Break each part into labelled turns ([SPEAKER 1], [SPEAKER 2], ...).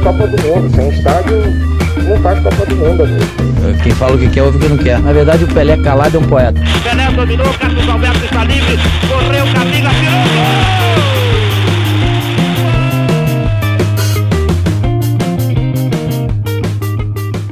[SPEAKER 1] A Copa do Mundo. Sem estádio, não faz Copa do Mundo, amigo.
[SPEAKER 2] Quem fala o que quer, ouve o que não quer. Na verdade, o Pelé calado é um poeta.
[SPEAKER 3] Pelé dominou, Carlos Alberto está livre, correu, Camila, tirou gol!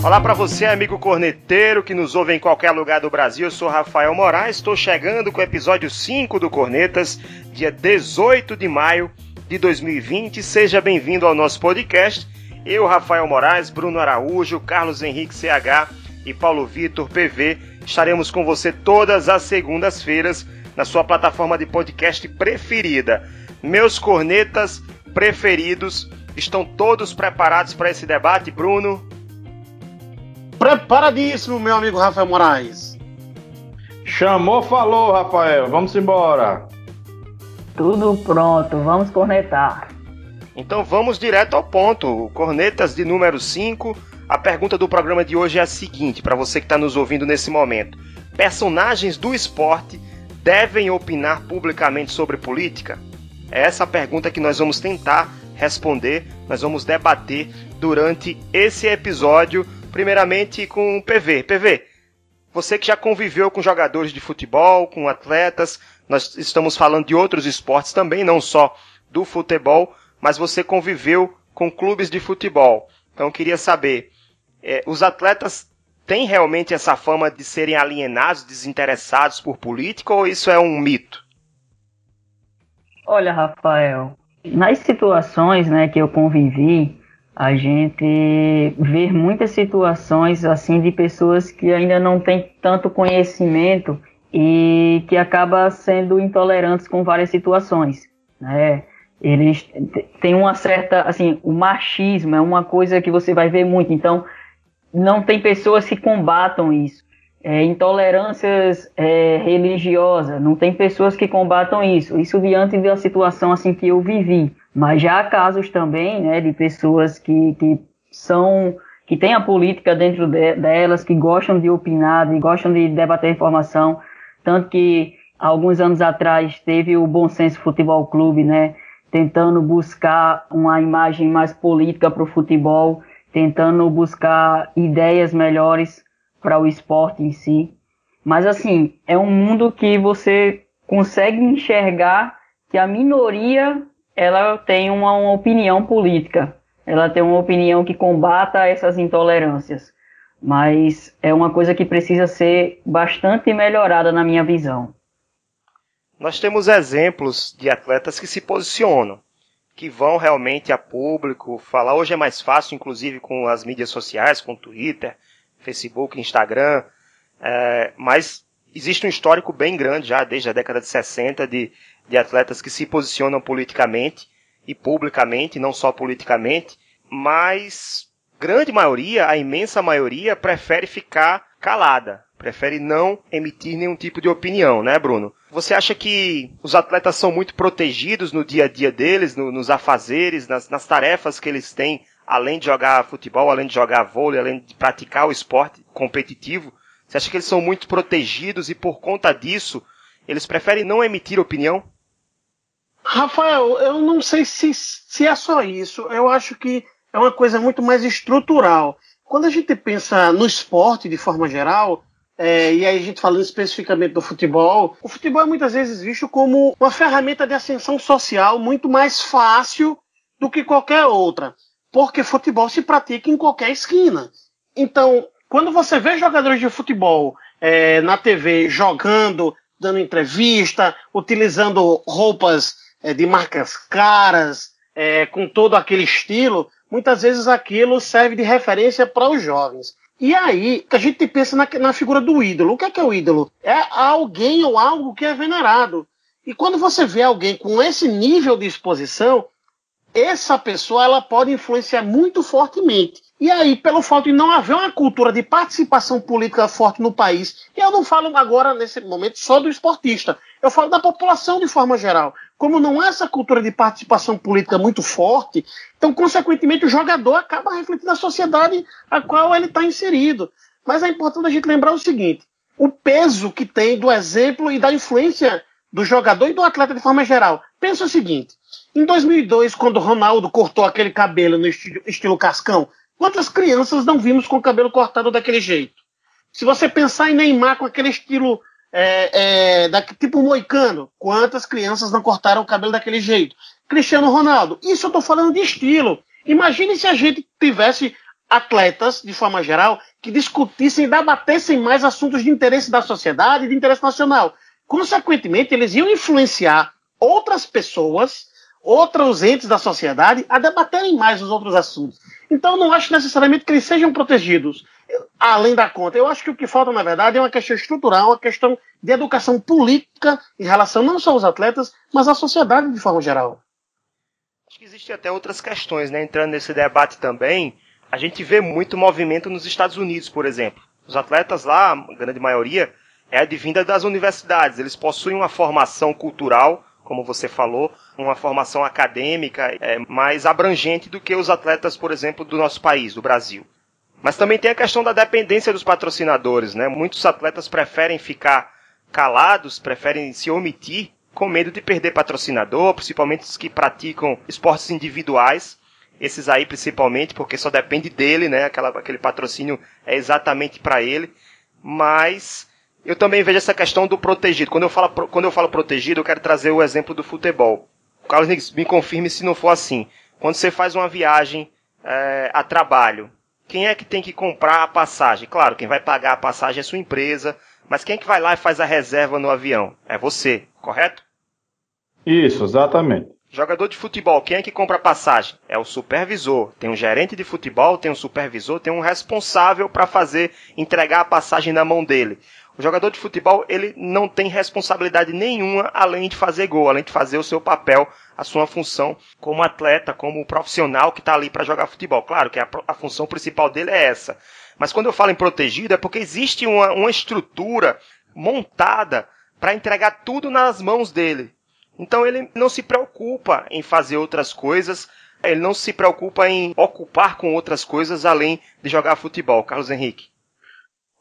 [SPEAKER 3] Olá para você, amigo corneteiro que nos ouve em qualquer lugar do Brasil. Eu sou Rafael Moraes, estou chegando com o episódio 5 do Cornetas, dia 18 de maio de 2020. Seja bem-vindo ao nosso podcast. Eu, Rafael Moraes, Bruno Araújo, Carlos Henrique CH e Paulo Vitor PV estaremos com você todas as segundas-feiras na sua plataforma de podcast preferida. Meus cornetas preferidos estão todos preparados para esse debate, Bruno?
[SPEAKER 4] Preparadíssimo, meu amigo Rafael Moraes.
[SPEAKER 5] Chamou, falou, Rafael. Vamos embora.
[SPEAKER 6] Tudo pronto, vamos cornetar.
[SPEAKER 3] Então vamos direto ao ponto. Cornetas de número 5. A pergunta do programa de hoje é a seguinte, para você que está nos ouvindo nesse momento: Personagens do esporte devem opinar publicamente sobre política? É essa a pergunta que nós vamos tentar responder, nós vamos debater durante esse episódio primeiramente com o PV. PV, você que já conviveu com jogadores de futebol, com atletas, nós estamos falando de outros esportes também, não só do futebol, mas você conviveu com clubes de futebol. Então queria saber, é, os atletas têm realmente essa fama de serem alienados, desinteressados por política, ou isso é um mito?
[SPEAKER 6] Olha, Rafael, nas situações né, que eu convivi, a gente vê muitas situações assim de pessoas que ainda não têm tanto conhecimento e que acaba sendo intolerantes com várias situações, né? Eles têm uma certa, assim, o machismo é uma coisa que você vai ver muito, então não tem pessoas que combatam isso. É, intolerâncias é, religiosas, não tem pessoas que combatam isso. Isso diante da situação assim que eu vivi. Mas já há casos também, né, de pessoas que, que são que têm a política dentro de, delas, que gostam de opinar, e gostam de debater informação, tanto que alguns anos atrás teve o Bom Senso Futebol Clube, né, tentando buscar uma imagem mais política para o futebol, tentando buscar ideias melhores para o esporte em si. Mas assim, é um mundo que você consegue enxergar que a minoria ela tem uma, uma opinião política, ela tem uma opinião que combata essas intolerâncias, mas é uma coisa que precisa ser bastante melhorada na minha visão.
[SPEAKER 3] Nós temos exemplos de atletas que se posicionam, que vão realmente a público falar. Hoje é mais fácil, inclusive com as mídias sociais, com Twitter, Facebook, Instagram, é, mas existe um histórico bem grande já desde a década de 60 de de atletas que se posicionam politicamente e publicamente, não só politicamente, mas grande maioria, a imensa maioria, prefere ficar calada, prefere não emitir nenhum tipo de opinião, né, Bruno? Você acha que os atletas são muito protegidos no dia a dia deles, no, nos afazeres, nas, nas tarefas que eles têm, além de jogar futebol, além de jogar vôlei, além de praticar o esporte competitivo? Você acha que eles são muito protegidos e por conta disso eles preferem não emitir opinião?
[SPEAKER 4] Rafael, eu não sei se, se é só isso. Eu acho que é uma coisa muito mais estrutural. Quando a gente pensa no esporte de forma geral, é, e aí a gente falando especificamente do futebol, o futebol é muitas vezes visto como uma ferramenta de ascensão social muito mais fácil do que qualquer outra, porque futebol se pratica em qualquer esquina. Então, quando você vê jogadores de futebol é, na TV jogando, dando entrevista, utilizando roupas é, de marcas caras, é, com todo aquele estilo, muitas vezes aquilo serve de referência para os jovens. E aí, a gente pensa na, na figura do ídolo. O que é, que é o ídolo? É alguém ou algo que é venerado. E quando você vê alguém com esse nível de exposição, essa pessoa ela pode influenciar muito fortemente. E aí, pelo fato de não haver uma cultura de participação política forte no país, e eu não falo agora, nesse momento, só do esportista, eu falo da população de forma geral. Como não há essa cultura de participação política muito forte, então, consequentemente, o jogador acaba refletindo a sociedade a qual ele está inserido. Mas é importante a gente lembrar o seguinte: o peso que tem do exemplo e da influência do jogador e do atleta de forma geral. Pensa o seguinte: Em 2002, quando Ronaldo cortou aquele cabelo no estilo, estilo cascão, quantas crianças não vimos com o cabelo cortado daquele jeito? Se você pensar em Neymar com aquele estilo é, é, da, tipo moicano, quantas crianças não cortaram o cabelo daquele jeito? Cristiano Ronaldo, isso eu estou falando de estilo. Imagine se a gente tivesse atletas, de forma geral, que discutissem e debatessem mais assuntos de interesse da sociedade de interesse nacional. Consequentemente, eles iam influenciar outras pessoas, outros entes da sociedade, a debaterem mais os outros assuntos. Então, não acho necessariamente que eles sejam protegidos além da conta. Eu acho que o que falta, na verdade, é uma questão estrutural, uma questão de educação política em relação não só aos atletas, mas à sociedade de forma geral.
[SPEAKER 3] Acho que existem até outras questões, né? Entrando nesse debate também, a gente vê muito movimento nos Estados Unidos, por exemplo. Os atletas lá, a grande maioria, é advinda das universidades. Eles possuem uma formação cultural, como você falou, uma formação acadêmica é, mais abrangente do que os atletas, por exemplo, do nosso país, do Brasil. Mas também tem a questão da dependência dos patrocinadores, né? Muitos atletas preferem ficar calados, preferem se omitir com medo de perder patrocinador, principalmente os que praticam esportes individuais. Esses aí principalmente, porque só depende dele, né? Aquela, aquele patrocínio é exatamente para ele. Mas eu também vejo essa questão do protegido. Quando eu falo, quando eu falo protegido, eu quero trazer o exemplo do futebol. O Carlos me confirme se não for assim. Quando você faz uma viagem é, a trabalho, quem é que tem que comprar a passagem? Claro, quem vai pagar a passagem é sua empresa, mas quem é que vai lá e faz a reserva no avião? É você, correto?
[SPEAKER 5] Isso, exatamente.
[SPEAKER 3] Jogador de futebol, quem é que compra a passagem? É o supervisor. Tem um gerente de futebol, tem um supervisor, tem um responsável para fazer entregar a passagem na mão dele. O jogador de futebol, ele não tem responsabilidade nenhuma além de fazer gol, além de fazer o seu papel, a sua função como atleta, como profissional que está ali para jogar futebol. Claro que a, a, função principal dele é essa. Mas quando eu falo em protegido, é porque existe uma, uma estrutura montada para entregar tudo nas mãos dele. Então ele não se preocupa em fazer outras coisas, ele não se preocupa em ocupar com outras coisas além de jogar futebol. Carlos Henrique.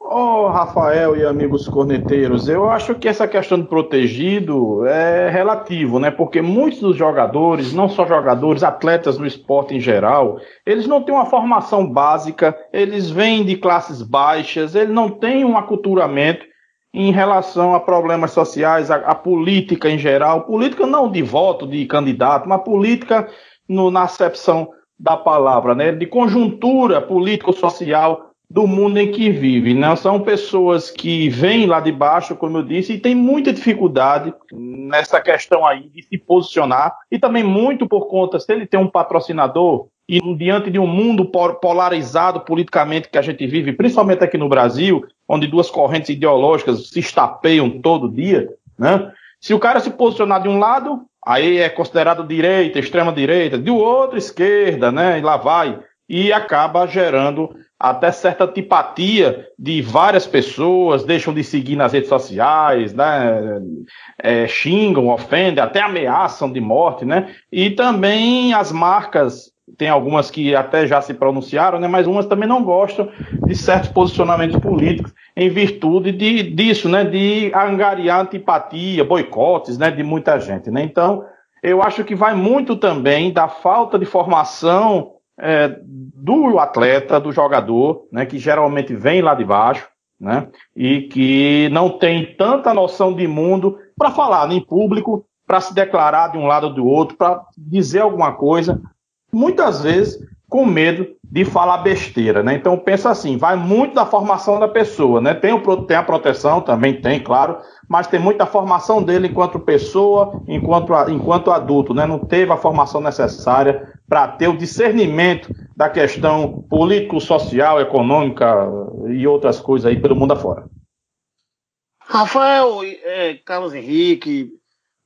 [SPEAKER 5] Oh, Rafael e amigos corneteiros, eu acho que essa questão de protegido é relativo, né? Porque muitos dos jogadores, não só jogadores, atletas no esporte em geral, eles não têm uma formação básica, eles vêm de classes baixas, eles não têm um aculturamento em relação a problemas sociais, a, a política em geral, política não de voto de candidato, mas política no, na acepção da palavra, né? De conjuntura político-social do mundo em que vive. Não são pessoas que vêm lá de baixo, como eu disse, e têm muita dificuldade nessa questão aí de se posicionar e também muito por conta se ele tem um patrocinador e diante de um mundo polarizado politicamente que a gente vive, principalmente aqui no Brasil, onde duas correntes ideológicas se estapeiam todo dia, né? Se o cara se posicionar de um lado, aí é considerado direita, extrema direita, de outro esquerda, né? E lá vai e acaba gerando até certa antipatia de várias pessoas, deixam de seguir nas redes sociais, né? É, xingam, ofendem, até ameaçam de morte, né? E também as marcas, tem algumas que até já se pronunciaram, né? Mas umas também não gostam de certos posicionamentos políticos em virtude de, disso, né? De angariar antipatia, boicotes, né? De muita gente, né? Então, eu acho que vai muito também da falta de formação é, do atleta, do jogador, né, que geralmente vem lá de baixo, né, e que não tem tanta noção de mundo para falar em público, para se declarar de um lado ou do outro, para dizer alguma coisa, muitas vezes com medo de falar besteira, né? Então pensa assim, vai muito da formação da pessoa, né? Tem, o, tem a proteção, também tem, claro, mas tem muita formação dele enquanto pessoa, enquanto, enquanto adulto, né? Não teve a formação necessária para ter o discernimento da questão político, social, econômica e outras coisas aí pelo mundo afora.
[SPEAKER 4] Rafael, é, Carlos Henrique,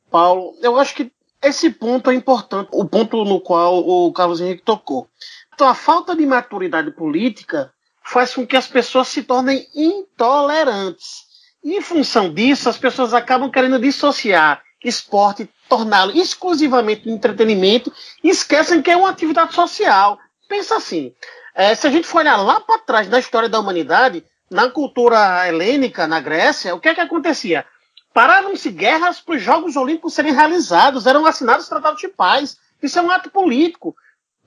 [SPEAKER 4] Paulo, eu acho que esse ponto é importante, o ponto no qual o Carlos Henrique tocou. Então, a falta de maturidade política faz com que as pessoas se tornem intolerantes. E, em função disso, as pessoas acabam querendo dissociar esporte, torná-lo exclusivamente entretenimento e esquecem que é uma atividade social. Pensa assim, é, se a gente for olhar lá para trás da história da humanidade, na cultura helênica, na Grécia, o que é que acontecia? pararam-se guerras para os Jogos Olímpicos serem realizados, eram assinados tratados de paz. Isso é um ato político.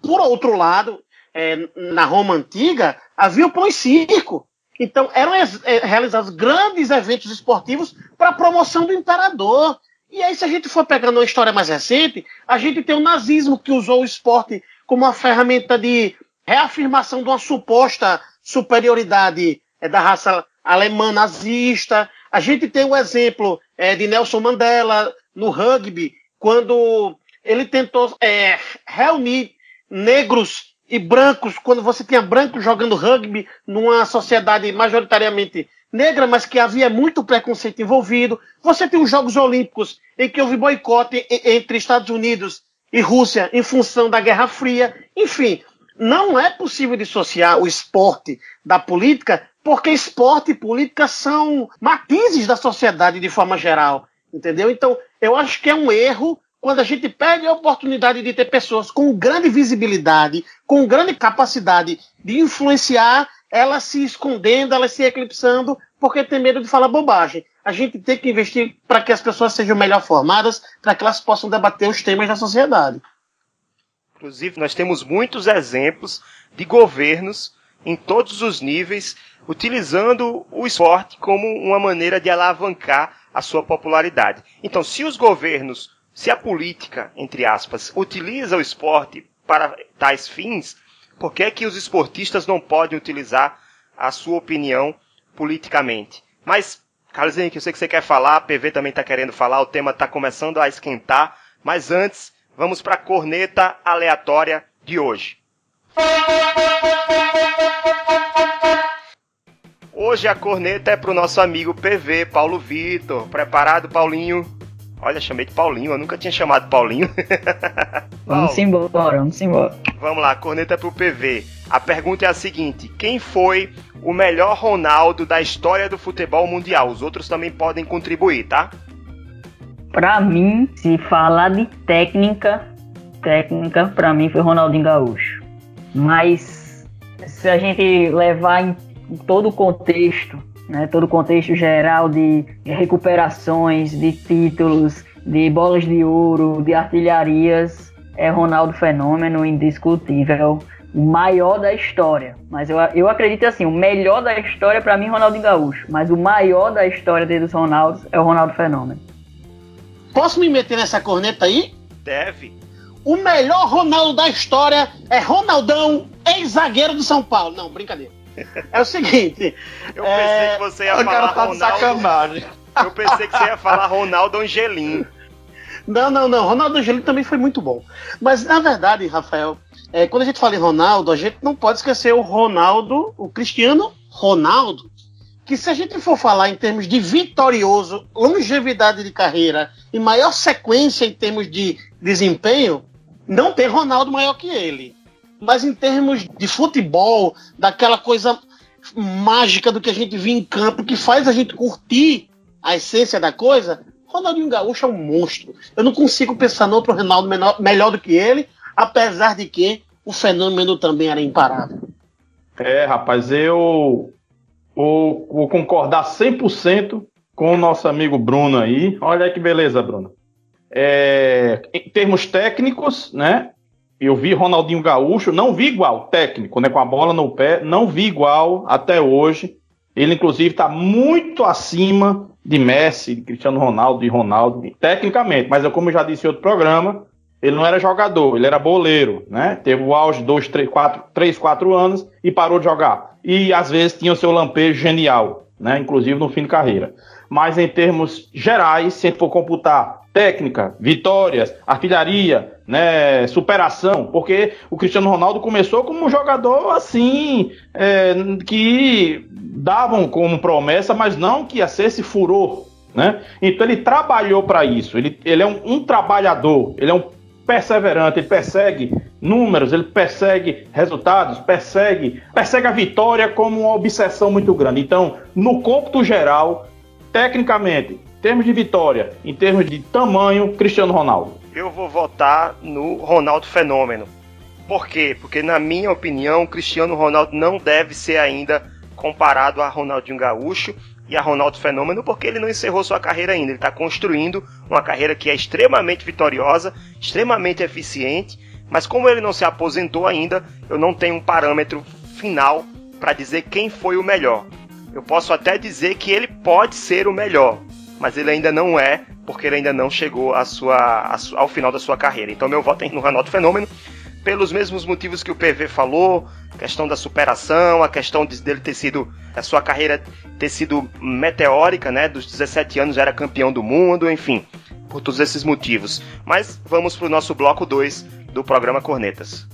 [SPEAKER 4] Por outro lado, é, na Roma Antiga, havia o pão e circo. Então, eram é, realizados grandes eventos esportivos para a promoção do imperador. E aí, se a gente for pegando uma história mais recente, a gente tem o nazismo que usou o esporte como uma ferramenta de reafirmação de uma suposta superioridade é, da raça alemã nazista. A gente tem o exemplo é, de Nelson Mandela no rugby, quando ele tentou é, reunir negros e brancos, quando você tinha brancos jogando rugby numa sociedade majoritariamente negra, mas que havia muito preconceito envolvido. Você tem os Jogos Olímpicos, em que houve boicote entre Estados Unidos e Rússia em função da Guerra Fria. Enfim, não é possível dissociar o esporte da política, porque esporte e política são matizes da sociedade de forma geral. Entendeu? Então, eu acho que é um erro quando a gente perde a oportunidade de ter pessoas com grande visibilidade, com grande capacidade de influenciar, elas se escondendo, elas se eclipsando, porque tem medo de falar bobagem. A gente tem que investir para que as pessoas sejam melhor formadas, para que elas possam debater os temas da sociedade.
[SPEAKER 3] Inclusive, nós temos muitos exemplos de governos em todos os níveis utilizando o esporte como uma maneira de alavancar a sua popularidade. Então, se os governos se a política, entre aspas, utiliza o esporte para tais fins, por que, é que os esportistas não podem utilizar a sua opinião politicamente? Mas, Carlos Henrique, eu sei que você quer falar, a PV também está querendo falar, o tema está começando a esquentar, mas antes, vamos para a corneta aleatória de hoje. Hoje a corneta é para o nosso amigo PV, Paulo Vitor. Preparado, Paulinho? Olha, chamei de Paulinho, eu nunca tinha chamado Paulinho.
[SPEAKER 6] vamos embora, vamos embora.
[SPEAKER 3] Vamos lá, corneta pro PV. A pergunta é a seguinte: quem foi o melhor Ronaldo da história do futebol mundial? Os outros também podem contribuir, tá?
[SPEAKER 6] Pra mim, se falar de técnica, técnica, pra mim foi Ronaldinho Gaúcho. Mas se a gente levar em todo o contexto né, todo o contexto geral de recuperações, de títulos, de bolas de ouro, de artilharias, é Ronaldo Fenômeno indiscutível, o maior da história. Mas eu, eu acredito assim, o melhor da história para mim é Ronaldo Gaúcho, mas o maior da história dos Ronaldos é o Ronaldo Fenômeno.
[SPEAKER 4] Posso me meter nessa corneta aí?
[SPEAKER 3] Deve.
[SPEAKER 4] O melhor Ronaldo da história é Ronaldão, ex-zagueiro do São Paulo. Não, brincadeira. É o seguinte.
[SPEAKER 3] Eu pensei é... que você ia o falar tá Ronaldo. Sacanagem. Eu pensei que você ia falar Ronaldo Angelim.
[SPEAKER 4] Não, não, não. Ronaldo Angelim também foi muito bom. Mas, na verdade, Rafael, é, quando a gente fala em Ronaldo, a gente não pode esquecer o Ronaldo, o Cristiano Ronaldo, que se a gente for falar em termos de vitorioso, longevidade de carreira e maior sequência em termos de desempenho, não tem Ronaldo maior que ele mas em termos de futebol, daquela coisa mágica do que a gente vê em campo, que faz a gente curtir a essência da coisa, Ronaldinho Gaúcho é um monstro. Eu não consigo pensar no outro Ronaldo menor, melhor do que ele, apesar de que o fenômeno também era imparável.
[SPEAKER 5] É, rapaz, eu vou, vou concordar 100% com o nosso amigo Bruno aí. Olha que beleza, Bruno. É, em termos técnicos, né? Eu vi Ronaldinho Gaúcho, não vi igual, técnico, né, com a bola no pé, não vi igual até hoje. Ele, inclusive, está muito acima de Messi, de Cristiano Ronaldo, de Ronaldo, tecnicamente. Mas, como eu já disse em outro programa, ele não era jogador, ele era boleiro, né? Teve o auge de três, quatro, três, quatro anos e parou de jogar. E, às vezes, tinha o seu lampejo genial, né? Inclusive no fim de carreira. Mas, em termos gerais, se a gente for computar técnica, vitórias, artilharia, né, superação, porque o Cristiano Ronaldo começou como um jogador assim, é, que davam como promessa, mas não que ia ser esse furor, né? Então ele trabalhou para isso, ele, ele é um, um, trabalhador, ele é um perseverante, ele persegue números, ele persegue resultados, persegue, persegue a vitória como uma obsessão muito grande. Então, no cômputo geral, tecnicamente, em termos de vitória, em termos de tamanho, Cristiano Ronaldo
[SPEAKER 3] eu vou votar no Ronaldo Fenômeno. Por quê? Porque, na minha opinião, Cristiano Ronaldo não deve ser ainda comparado a Ronaldinho Gaúcho, e a Ronaldo Fenômeno porque ele não encerrou sua carreira ainda. Ele está construindo uma carreira que é extremamente vitoriosa, extremamente eficiente, mas como ele não se aposentou ainda, eu não tenho um parâmetro final para dizer quem foi o melhor. Eu posso até dizer que ele pode ser o melhor, mas ele ainda não é, porque ele ainda não chegou sua, ao final da sua carreira. Então meu voto é no Ronaldo Fenômeno, pelos mesmos motivos que o PV falou, questão da superação, a questão de, dele ter sido, a sua carreira ter sido meteórica, né? Dos 17 anos era campeão do mundo, enfim, por todos esses motivos. Mas vamos para o nosso bloco 2 do programa Cornetas.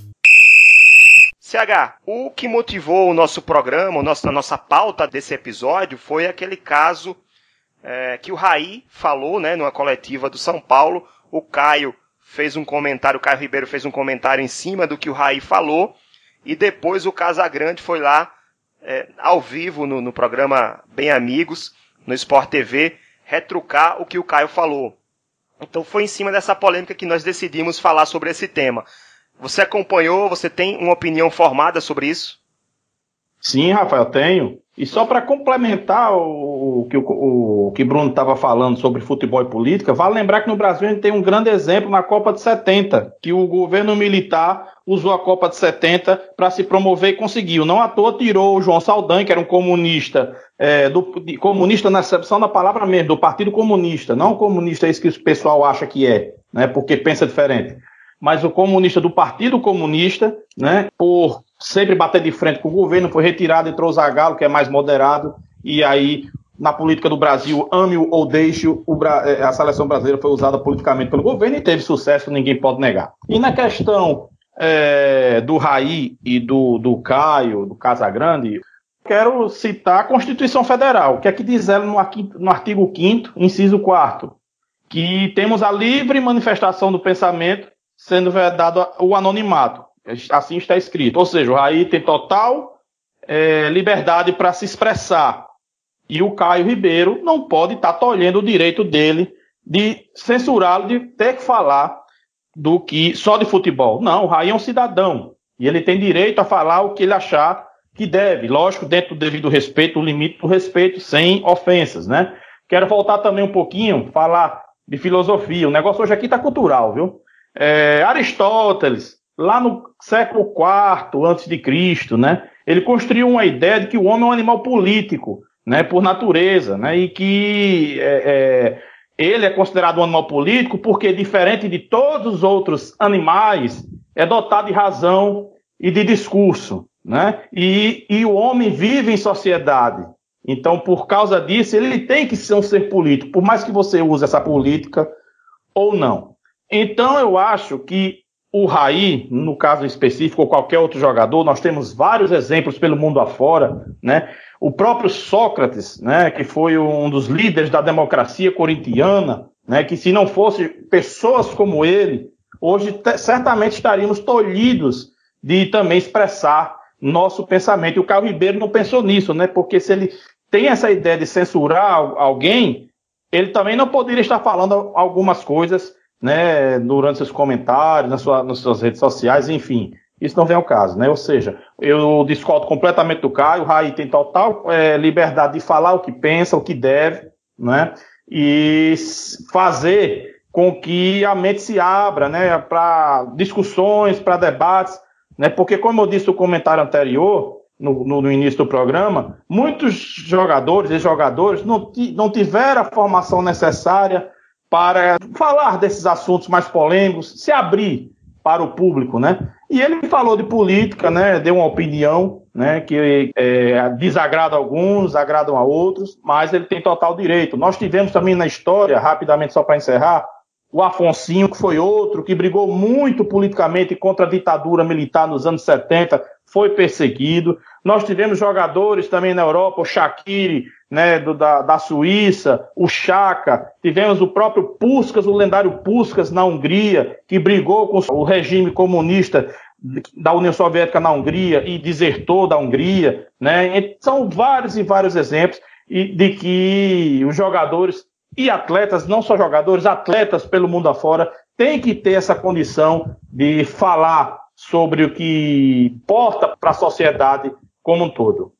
[SPEAKER 3] CH, o que motivou o nosso programa, o nosso, a nossa pauta desse episódio foi aquele caso é, que o Raí falou, né, numa coletiva do São Paulo. O Caio fez um comentário, o Caio Ribeiro fez um comentário em cima do que o Raí falou, e depois o Casagrande foi lá, é, ao vivo, no, no, programa Bem Amigos, no Sport TV, retrucar o que o Caio falou. Então foi em cima dessa polêmica que nós decidimos falar sobre esse tema. Você acompanhou, você tem uma opinião formada sobre isso?
[SPEAKER 5] Sim, Rafael, tenho. E só para complementar o, que o, o que Bruno estava falando sobre futebol e política, vale lembrar que no Brasil a gente tem um grande exemplo na Copa de 70, que o governo militar usou a Copa de 70 para se promover e conseguiu. Não à toa tirou o João Saldanha, que era um comunista, é, do, de, comunista na acepção da palavra mesmo, do Partido Comunista, não comunista é isso que o pessoal acha que é, né, porque pensa diferente. Mas o comunista do Partido Comunista, né, por sempre bater de frente com o governo, foi retirado, entrou o Zagallo, que é mais moderado, e aí, na política do Brasil, ame-o ou deixe-o, eh, a seleção brasileira foi usada politicamente pelo governo e teve sucesso, ninguém pode negar. E na questão é, do Raí e do, do Caio, do Casagrande, quero citar a Constituição Federal, que é que diz ela no, no artigo 5 inciso 4 que temos a livre manifestação do pensamento sendo vedado o anonimato. Assim está escrito. Ou seja, o Raí tem total é, liberdade para se expressar. E o Caio Ribeiro não pode estar tá tolhendo o direito dele de censurá-lo, de ter que falar do que só de futebol. Não, o Raí é um cidadão. E ele tem direito a falar o que ele achar que deve. Lógico, dentro do devido respeito, o limite do respeito, sem ofensas, né? Quero voltar também um pouquinho, falar de filosofia. O negócio hoje aqui está cultural, viu? É, Aristóteles, lá no século IV antes de Cristo, né? Ele construiu uma ideia de que o homem é um animal político, né? Por natureza, né? E que é, é, ele é considerado um animal político porque, diferente de todos os outros animais, é dotado de razão e de discurso, né? E, e o homem vive em sociedade. Então, por causa disso, ele tem que ser um ser político, por mais que você use essa política ou não. Então, eu acho que o Raí, no caso específico, ou qualquer outro jogador, nós temos vários exemplos pelo mundo afora, né? O próprio Sócrates, né, que foi um dos líderes da democracia corintiana, né, que se não fosse pessoas como ele, hoje certamente estaríamos tolhidos de também expressar nosso pensamento. E o Carlos Ribeiro não pensou nisso, né? Porque se ele tem essa ideia de censurar alguém, ele também não poderia estar falando algumas coisas né, durante seus comentários, na sua, nas suas redes sociais, enfim. Isso não vem ao caso, né? Ou seja, eu discordo completamente do Caio, o Raí tem total é, liberdade de falar o que pensa, o que deve, né? E fazer com que a mente se abra, né, para discussões, para debates, né? Porque como eu disse no comentário anterior, no, no, no, início do programa, muitos jogadores e jogadores não, não tiveram a formação necessária para falar desses assuntos mais polêmicos, se abrir para o público, né? E ele falou de política, né? Deu uma opinião, né? Que é, desagrada alguns, agradam a outros, mas ele tem total direito. Nós tivemos também na história, rapidamente só para encerrar, o Afonsinho, que foi outro que brigou muito politicamente contra a ditadura militar nos anos 70, foi perseguido. Nós tivemos jogadores também na Europa, o Shaqiri, né, do, da, da Suíça, o Chaka, tivemos o próprio Puskas, o lendário Puskas na Hungria, que brigou com o regime comunista da União Soviética na Hungria e desertou da Hungria, né? São vários e vários exemplos de que os jogadores e atletas, não só jogadores, atletas pelo mundo afora, têm que ter essa condição de falar sobre o que importa para a sociedade como um todo.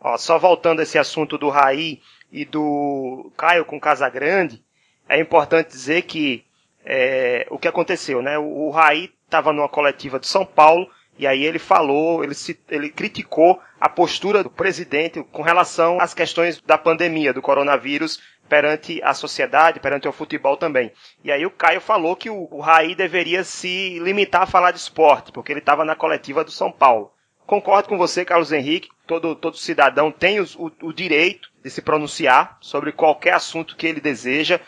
[SPEAKER 3] Ó, só voltando a esse assunto do Raí e do Caio com Casagrande, é importante dizer que é, o que aconteceu, né? O, o Raí estava numa coletiva de São Paulo e aí ele falou, ele, se, ele criticou a postura do presidente com relação às questões da pandemia, do coronavírus, perante a sociedade, perante o futebol também. E aí o Caio falou que o, o Raí deveria se limitar a falar de esporte, porque ele estava na coletiva do São Paulo. Concordo com você, Carlos Henrique, todo, todo cidadão tem o, o direito de se pronunciar sobre qualquer assunto que ele deseja.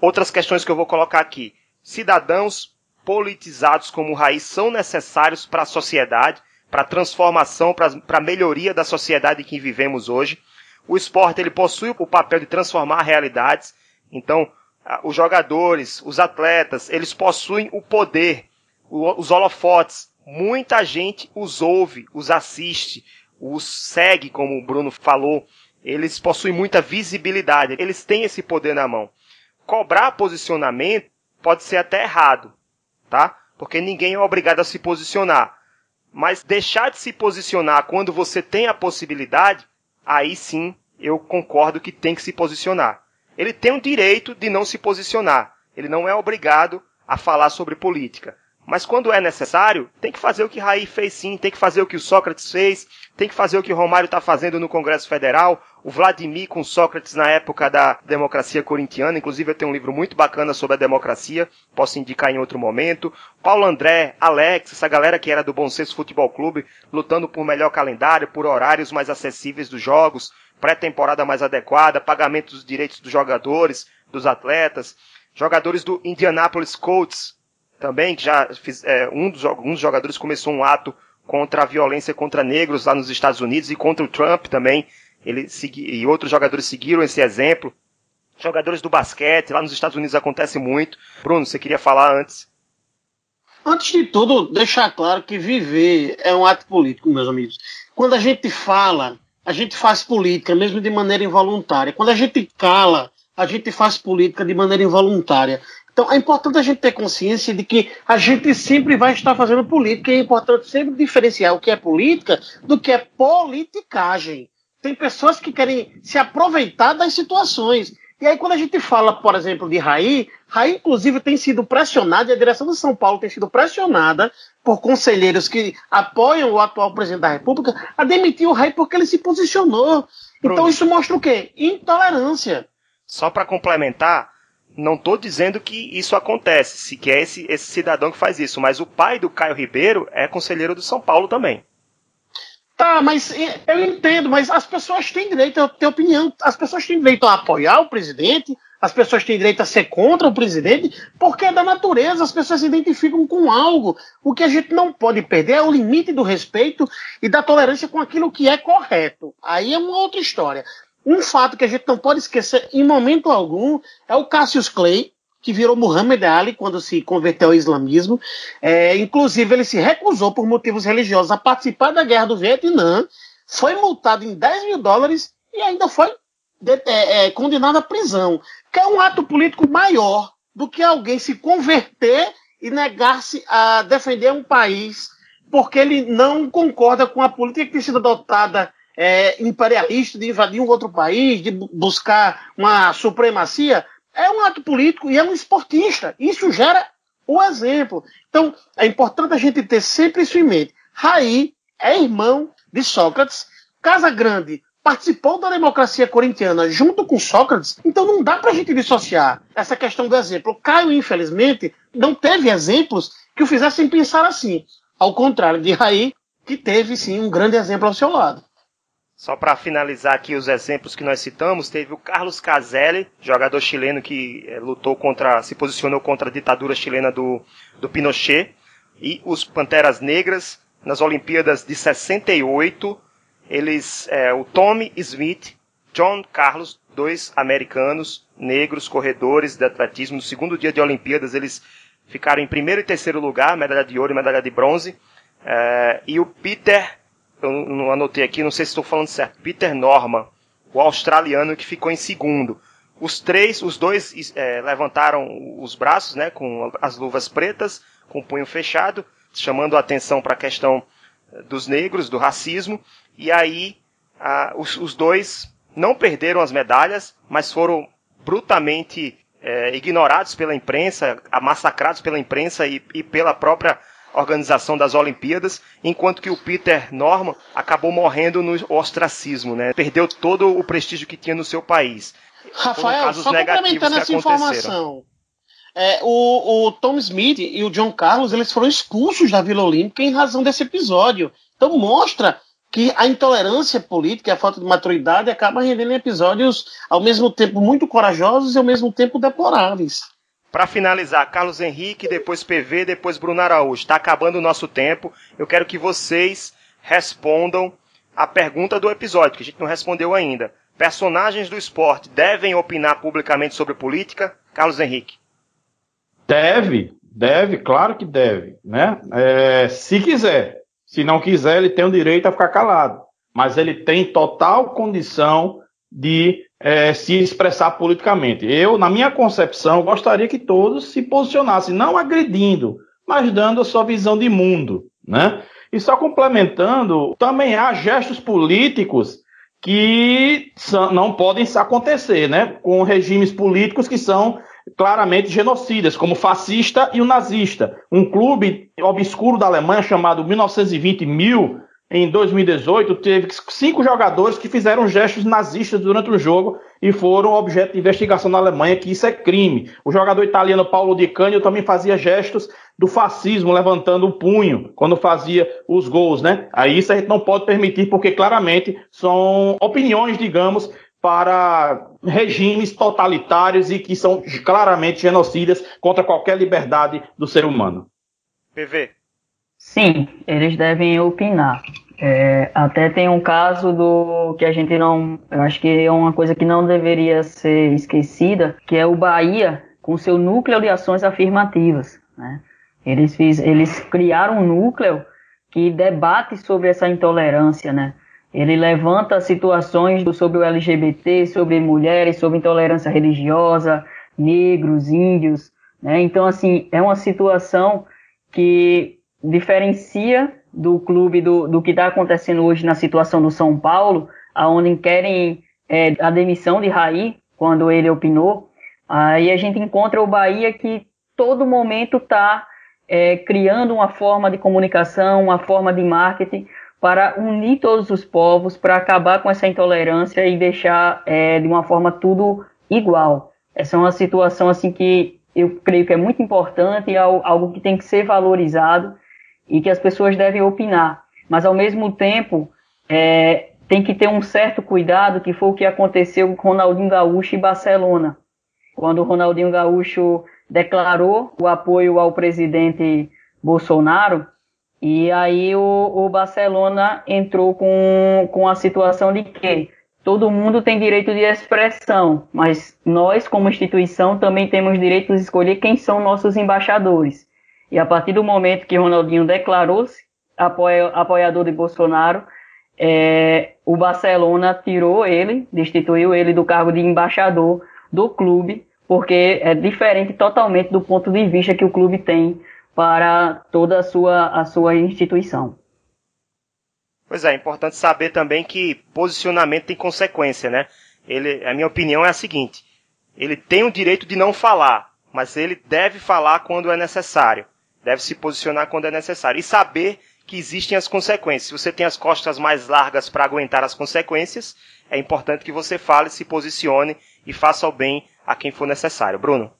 [SPEAKER 3] Outras questões que eu vou colocar aqui. Cidadãos politizados como Raiz são necessários para a sociedade, para a transformação, para a melhoria da sociedade em que vivemos hoje. O esporte ele possui o papel de transformar realidades. Então, os jogadores, os atletas, eles possuem o poder, os holofotes. Muita gente os ouve, os assiste, os segue, como o Bruno falou. Eles possuem muita visibilidade, eles têm esse poder na mão. Cobrar posicionamento pode ser até errado, tá? Porque ninguém é obrigado a se posicionar. Mas deixar de se posicionar quando você tem a possibilidade, aí sim eu concordo que tem que se posicionar. Ele tem o direito de não se posicionar. Ele não é obrigado a falar sobre política. Mas quando é necessário, tem que fazer o que Raí fez sim, tem que fazer o que o Sócrates fez, tem que fazer o que o Romário está fazendo no Congresso Federal, o Vladimir com Sócrates na época da democracia corintiana, inclusive eu tenho um livro muito bacana sobre a democracia, posso indicar em outro momento. Paulo André, Alex, essa galera que era do Bom Senso Futebol Clube, lutando por melhor calendário, por horários mais acessíveis dos jogos, pré-temporada mais adequada, pagamento dos direitos dos jogadores, dos atletas, jogadores do Indianapolis Colts, também, que já fiz, é, um, dos, jogadores começou um ato contra a violência contra negros lá nos Estados Unidos e contra o Trump também. Ele segui, e outros jogadores seguiram esse exemplo. Jogadores do basquete, lá nos Estados Unidos acontece muito. Bruno, você queria falar antes?
[SPEAKER 4] Antes de tudo, deixar claro que viver é um ato político, meus amigos. Quando a gente fala, a gente faz política, mesmo de maneira involuntária. Quando a gente cala, a gente faz política de maneira involuntária. Então é importante a gente ter consciência de que a gente sempre vai estar fazendo política e é importante sempre diferenciar o que é política do que é politicagem. Tem pessoas que querem se aproveitar das situações. E aí, quando a gente fala, por exemplo, de Raí, Raí, inclusive, tem sido pressionada, e a direção de São Paulo tem sido pressionada por conselheiros que apoiam o atual presidente da República a demitir o Raí porque ele se posicionou. Então, isso mostra o quê? Intolerância.
[SPEAKER 3] Só para complementar, não estou dizendo que isso acontece, se que é esse, esse cidadão que faz isso, mas o pai do Caio Ribeiro é conselheiro do São Paulo também.
[SPEAKER 4] Tá, mas eu entendo, mas as pessoas têm direito a ter opinião, as pessoas têm direito a apoiar o presidente, as pessoas têm direito a ser contra o presidente, porque é da natureza, as pessoas se identificam com algo. O que a gente não pode perder é o limite do respeito e da tolerância com aquilo que é correto. Aí é uma outra história. Um fato que a gente não pode esquecer em momento algum é o Cassius Clay, que virou Muhammad Ali quando se converteu ao islamismo. É, inclusive, ele se recusou por motivos religiosos a participar da guerra do Vietnã, foi multado em 10 mil dólares e ainda foi de, é, é, condenado à prisão. Que é um ato político maior do que alguém se converter e negar-se a defender um país porque ele não concorda com a política que tem sido adotada é, imperialista de invadir um outro país, de buscar uma supremacia, é um ato político e é um esportista. Isso gera o exemplo. Então, é importante a gente ter sempre isso em mente. Raí é irmão de Sócrates. Casa Grande participou da democracia corintiana junto com Sócrates, então não dá para a gente dissociar essa questão do exemplo. Caio, infelizmente, não teve exemplos que o fizessem pensar assim. Ao contrário de Raí, que teve sim um grande exemplo ao seu lado.
[SPEAKER 3] Só para finalizar aqui os exemplos que nós citamos, teve o Carlos Caselli, jogador chileno que é, lutou contra, se posicionou contra a ditadura chilena do, do Pinochet, e os Panteras Negras nas Olimpíadas de 68, eles, é, o Tommy Smith, John Carlos, dois americanos negros corredores de atletismo, no segundo dia de Olimpíadas eles ficaram em primeiro e terceiro lugar, medalha de ouro e medalha de bronze, é, e o Peter eu não anotei aqui, não sei se estou falando certo, Peter Norman, o australiano que ficou em segundo. Os três, os dois é, levantaram os braços, né, com as luvas pretas, com o punho fechado, chamando a atenção para a questão é, dos negros, do racismo. E aí ah, os, os, dois não perderam as medalhas, mas foram brutalmente é, ignorados pela imprensa, massacrados pela imprensa e, e pela própria organização das Olimpíadas, enquanto que o Peter Norman acabou morrendo no ostracismo, né? Perdeu todo o prestígio que tinha no seu país.
[SPEAKER 4] Rafael, só complementando essa informação. É, o, o, Tom Smith e o John Carlos eles foram expulsos da Vila Olímpica em razão desse episódio. Então mostra que a intolerância política e a falta de maturidade acaba rendendo episódios ao mesmo tempo muito corajosos e ao mesmo tempo deploráveis.
[SPEAKER 3] Para finalizar, Carlos Henrique, depois PV, depois Bruno Araújo. Está acabando o nosso tempo. Eu quero que vocês respondam a pergunta do episódio, que a gente não respondeu ainda. Personagens do esporte devem opinar publicamente sobre política? Carlos Henrique.
[SPEAKER 5] Deve, deve, claro que deve, né? É, se quiser. Se não quiser, ele tem o direito a ficar calado. Mas ele tem total condição de é, se expressar politicamente. Eu, na minha concepção, gostaria que todos se posicionassem, não agredindo, mas dando a sua visão de mundo, né? E só complementando, também há gestos políticos que são, não podem acontecer, né? Com regimes políticos que são claramente genocidas, como o fascista e o nazista. Um clube obscuro da Alemanha chamado 1920 Mil, em 2018, teve cinco jogadores que fizeram gestos nazistas durante o jogo e foram objeto de investigação na Alemanha, que isso é crime. O jogador italiano Paulo Di Canio também fazia gestos do fascismo, levantando o punho quando fazia os gols, né? Aí isso a gente não pode permitir, porque claramente são opiniões, digamos, para regimes totalitários e que são claramente genocidas contra qualquer liberdade do ser humano.
[SPEAKER 3] PV.
[SPEAKER 6] Sim, eles devem opinar. É, até tem um caso do que a gente não. Eu acho que é uma coisa que não deveria ser esquecida, que é o Bahia com seu núcleo de ações afirmativas. Né? Eles, fiz, eles criaram um núcleo que debate sobre essa intolerância, né? Ele levanta situações sobre o LGBT, sobre mulheres, sobre intolerância religiosa, negros, índios, né? Então, assim, é uma situação que diferencia do clube do, do que está acontecendo hoje na situação do São Paulo, aonde querem é, a demissão de Raí, quando ele opinou. Aí a gente encontra o Bahia que todo momento está é, criando uma forma de comunicação, uma forma de marketing para unir todos os povos, para acabar com essa intolerância e deixar é, de uma forma tudo igual. Essa é uma situação assim que eu creio que é muito importante é algo que tem que ser valorizado e que as pessoas devem opinar. Mas, ao mesmo tempo, é, tem que ter um certo cuidado, que foi o que aconteceu com Ronaldinho Gaúcho e Barcelona. Quando o Ronaldinho Gaúcho declarou o apoio ao presidente Bolsonaro, e aí o, o Barcelona entrou com, com a situação de que todo mundo tem direito de expressão, mas nós, como instituição, também temos direito de escolher quem são nossos embaixadores. E a partir do momento que Ronaldinho declarou-se apoiador de Bolsonaro, é, o Barcelona tirou ele, destituiu ele do cargo de embaixador do clube, porque é diferente totalmente do ponto de vista que o clube tem para toda a sua, a sua instituição.
[SPEAKER 3] Pois é, é importante saber também que posicionamento tem consequência, né? Ele, a minha opinião é a seguinte: ele tem o direito de não falar, mas ele deve falar quando é necessário deve se posicionar quando é necessário e saber que existem as consequências. Se você tem as costas mais largas para aguentar as consequências, é importante que você fale, se posicione e faça o bem a quem for necessário. Bruno.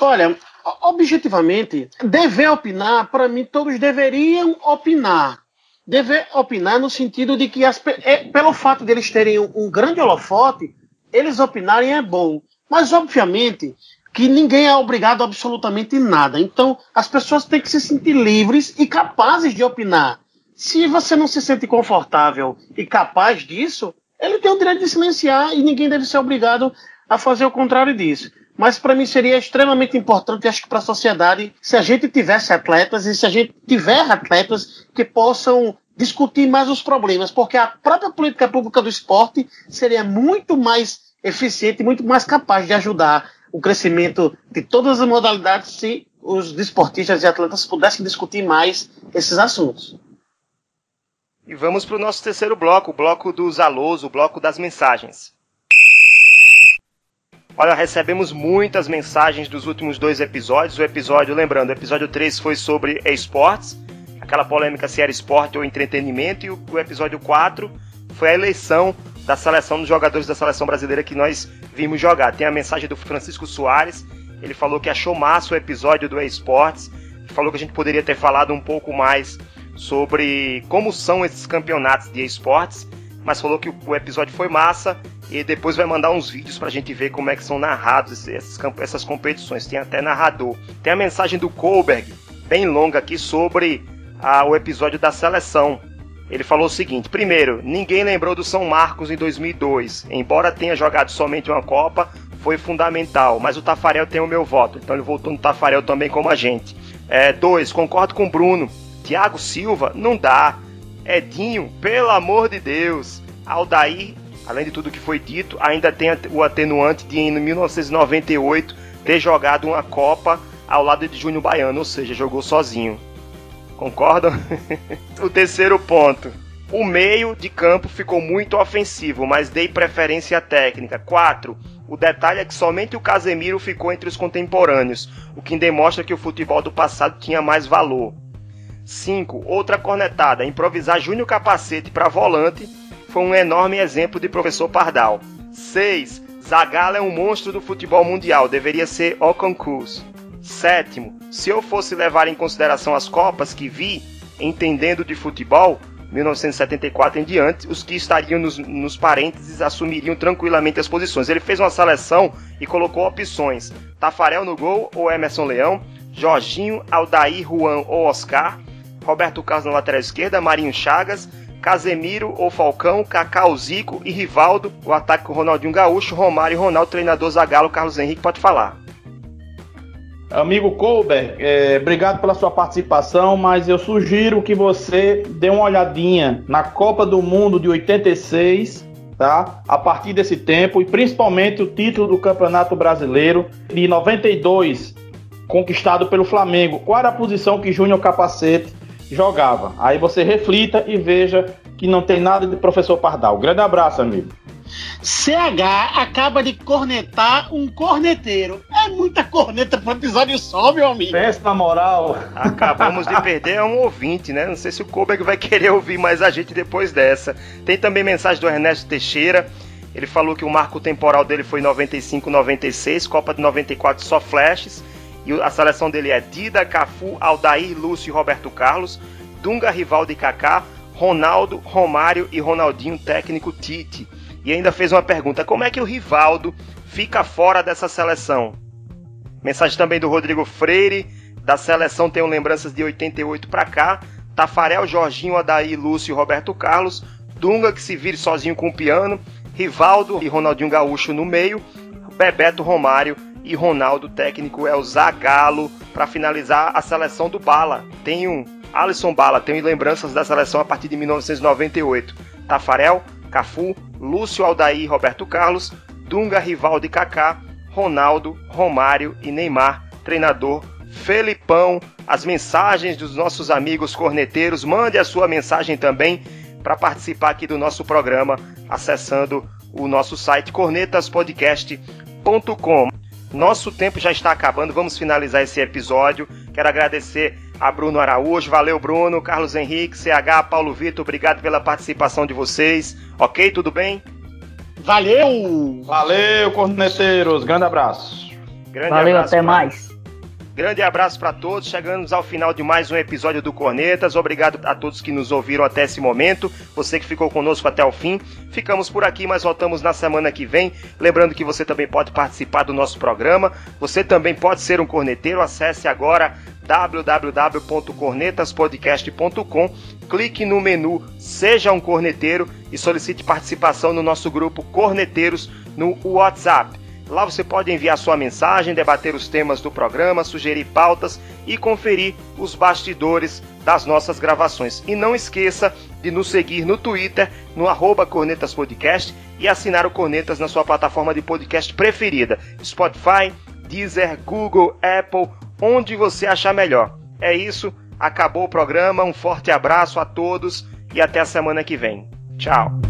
[SPEAKER 4] Olha, objetivamente, dever opinar, para mim, todos deveriam opinar. Dever opinar no sentido de que, as, é, pelo fato de eles terem um, um grande holofote, eles opinarem é bom. Mas, obviamente, que ninguém é obrigado a absolutamente nada. Então, as pessoas têm que se sentir livres e capazes de opinar. Se você não se sente confortável e capaz disso, ele tem o direito de silenciar e ninguém deve ser obrigado a fazer o contrário disso. Mas para mim seria extremamente importante, acho que para a sociedade, se a gente tivesse atletas e se a gente tiver atletas que possam discutir mais os problemas, porque a própria política pública do esporte seria muito mais eficiente, muito mais capaz de ajudar o crescimento de todas as modalidades se os desportistas e atletas pudessem discutir mais esses assuntos.
[SPEAKER 3] E vamos para o nosso terceiro bloco, o bloco dos alôs, o bloco das mensagens. Olha, recebemos muitas mensagens dos últimos dois episódios. O episódio, lembrando, o episódio 3 foi sobre esportes, aquela polêmica se era esporte ou entretenimento, e o, episódio 4 foi a eleição da seleção dos jogadores da seleção brasileira que nós vimos jogar. Tem a mensagem do Francisco Soares, ele falou que achou massa o episódio do esportes, falou que a gente poderia ter falado um pouco mais sobre como são esses campeonatos de esportes, mas falou que o episódio foi massa e depois vai mandar uns vídeos pra gente ver como é que são narrados essas, essas competições. Tem até narrador. Tem a mensagem do Kohlberg, bem longa aqui, sobre a, o episódio da seleção. Ele falou o seguinte: primeiro, ninguém lembrou do São Marcos em 2002. Embora tenha jogado somente uma Copa, foi fundamental. Mas o Tafarel tem o meu voto, então ele voltou no Tafarel também como a gente. É, dois, concordo com o Bruno. Thiago Silva, não dá. Edinho, pelo amor de Deus. Aldair além de tudo que foi dito, ainda tem o atenuante de em 1998 ter jogado uma Copa ao lado de Júnior Baiano, ou seja, jogou sozinho. Concordam? o terceiro ponto. O meio de campo ficou muito ofensivo, mas dei preferência à técnica. 4. O detalhe é que somente o Casemiro ficou entre os contemporâneos, o que demonstra que o futebol do passado tinha mais valor. 5. Outra cornetada, improvisar Júnior Capacete para volante foi um enorme exemplo de professor Pardal. 6. Zagallo é um monstro do futebol mundial, deveria ser o. Sétimo, se eu fosse levar em consideração as Copas que vi, entendendo de futebol, 1974 em diante, os que estariam nos, nos parênteses assumiriam tranquilamente as posições. Ele fez uma seleção e colocou opções: Tafarel no gol ou Emerson Leão, Jorginho, Aldair, Juan ou Oscar, Roberto Carlos na lateral esquerda, Marinho Chagas, Casemiro ou Falcão, Cacau Zico e Rivaldo, o ataque com Ronaldinho Gaúcho, Romário e Ronaldo, treinador Zagallo, Carlos Henrique, pode falar.
[SPEAKER 5] Amigo Colbert, é, obrigado pela sua participação, mas eu sugiro que você dê uma olhadinha na Copa do Mundo de 86, tá? A partir desse tempo, e principalmente o título do Campeonato Brasileiro de 92, conquistado pelo Flamengo. Qual era a posição que Júnior Capacete jogava. Aí você reflita e veja que não tem nada de professor Pardal. Grande abraço, amigo.
[SPEAKER 4] CH acaba de cornetar um corneteiro. É muita corneta pro episódio só, meu amigo.
[SPEAKER 5] Na moral.
[SPEAKER 3] Acabamos de perder um ouvinte, né? Não sei se o Koberg vai querer ouvir mais a gente depois dessa. Tem também mensagem do Ernesto Teixeira. Ele falou que o marco temporal dele foi 95-96, Copa de 94 só flashes. E a seleção dele é Dida, Cafu, Aldair, Lúcio e Roberto Carlos, Dunga, Rivaldo e Kaká, Ronaldo, Romário e Ronaldinho, técnico Tite. E ainda fez uma pergunta: como é que o Rivaldo fica fora dessa seleção? Mensagem também do Rodrigo Freire, da seleção tenho lembranças de 88 para cá. Tafarel, Jorginho, Adair, Lúcio e Roberto Carlos. Dunga que se vire sozinho com o piano. Rivaldo e Ronaldinho Gaúcho no meio. Bebeto Romário e Ronaldo, técnico é o Zagallo, para finalizar a seleção do Bala. Tem um Alisson Bala, tenho lembranças da seleção a partir de 1998. Tafarel, Cafu, Lúcio Aldair, Roberto Carlos, Dunga, Rivaldo e Kaká, Ronaldo, Romário e Neymar, treinador Felipão, as mensagens dos nossos amigos corneteiros. Mande a sua mensagem também para participar aqui do nosso programa acessando o nosso site cornetaspodcast.com. Nosso tempo já está acabando, vamos finalizar esse episódio. Quero agradecer a Bruno Araújo, valeu Bruno, Carlos Henrique, CH, Paulo Vitor, obrigado pela participação de vocês. Ok, tudo bem?
[SPEAKER 4] Valeu!
[SPEAKER 5] Valeu, corneteiros, grande abraço.
[SPEAKER 6] Grande valeu, abraço até mais.
[SPEAKER 3] Grande abraço para todos. Chegamos ao final de mais um episódio do Cornetas. Obrigado a todos que nos ouviram até esse momento. Você que ficou conosco até o fim. Ficamos por aqui, mas voltamos na semana que vem. Lembrando que você também pode participar do nosso programa. Você também pode ser um corneteiro. Acesse agora www.cornetaspodcast.com. Clique no menu Seja um Corneteiro e solicite participação no nosso grupo Corneteiros no WhatsApp. Lá você pode enviar sua mensagem, debater os temas do programa, sugerir pautas e conferir os bastidores das nossas gravações. E não esqueça de nos seguir no Twitter, no arroba Cornetas Podcast e assinar o Cornetas na sua plataforma de podcast preferida. Spotify, Deezer, Google, Apple, onde você achar melhor. É isso, acabou o programa, um forte abraço a todos e até a semana que vem. Tchau!